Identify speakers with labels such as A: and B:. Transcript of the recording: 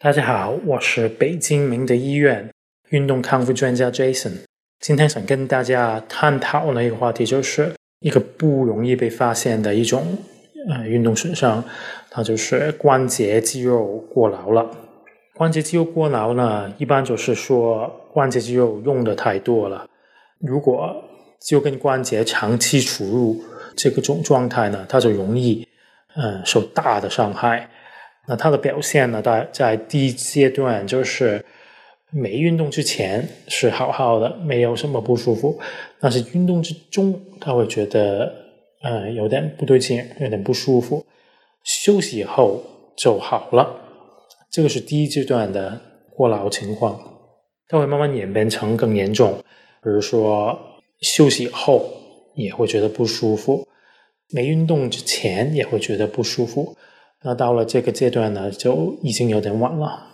A: 大家好，我是北京明德医院运动康复专家 Jason。今天想跟大家探讨的一个话题，就是一个不容易被发现的一种呃运动损伤，它就是关节肌肉过劳了。关节肌肉过劳呢，一般就是说关节肌肉用的太多了。如果就跟关节长期处入这个种状态呢，它就容易嗯受大的伤害。那它的表现呢？在在第一阶段，就是没运动之前是好好的，没有什么不舒服。但是运动之中，他会觉得呃有点不对劲，有点不舒服。休息以后就好了。这个是第一阶段的过劳情况，它会慢慢演变成更严重。比如说休息以后也会觉得不舒服，没运动之前也会觉得不舒服。那到了这个阶段呢，就已经有点晚了。